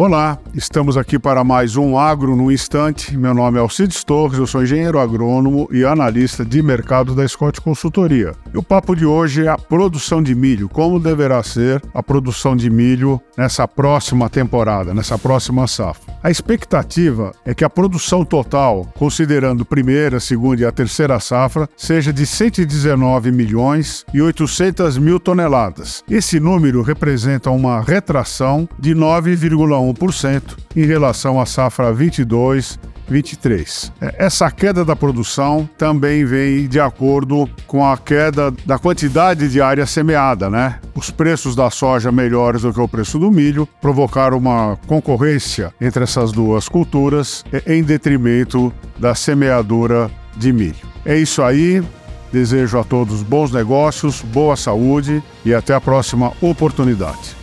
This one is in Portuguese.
Olá, estamos aqui para mais um Agro no Instante. Meu nome é Alcides Torres, eu sou engenheiro agrônomo e analista de mercado da Scott Consultoria. E o papo de hoje é a produção de milho, como deverá ser a produção de milho nessa próxima temporada, nessa próxima safra. A expectativa é que a produção total, considerando primeira, segunda e a terceira safra, seja de 119 milhões e 800 mil toneladas. Esse número representa uma retração de 9,1 1% em relação à safra 22 23. É, essa queda da produção também vem de acordo com a queda da quantidade de área semeada, né? Os preços da soja melhores do que o preço do milho provocaram uma concorrência entre essas duas culturas em detrimento da semeadura de milho. É isso aí. Desejo a todos bons negócios, boa saúde e até a próxima oportunidade.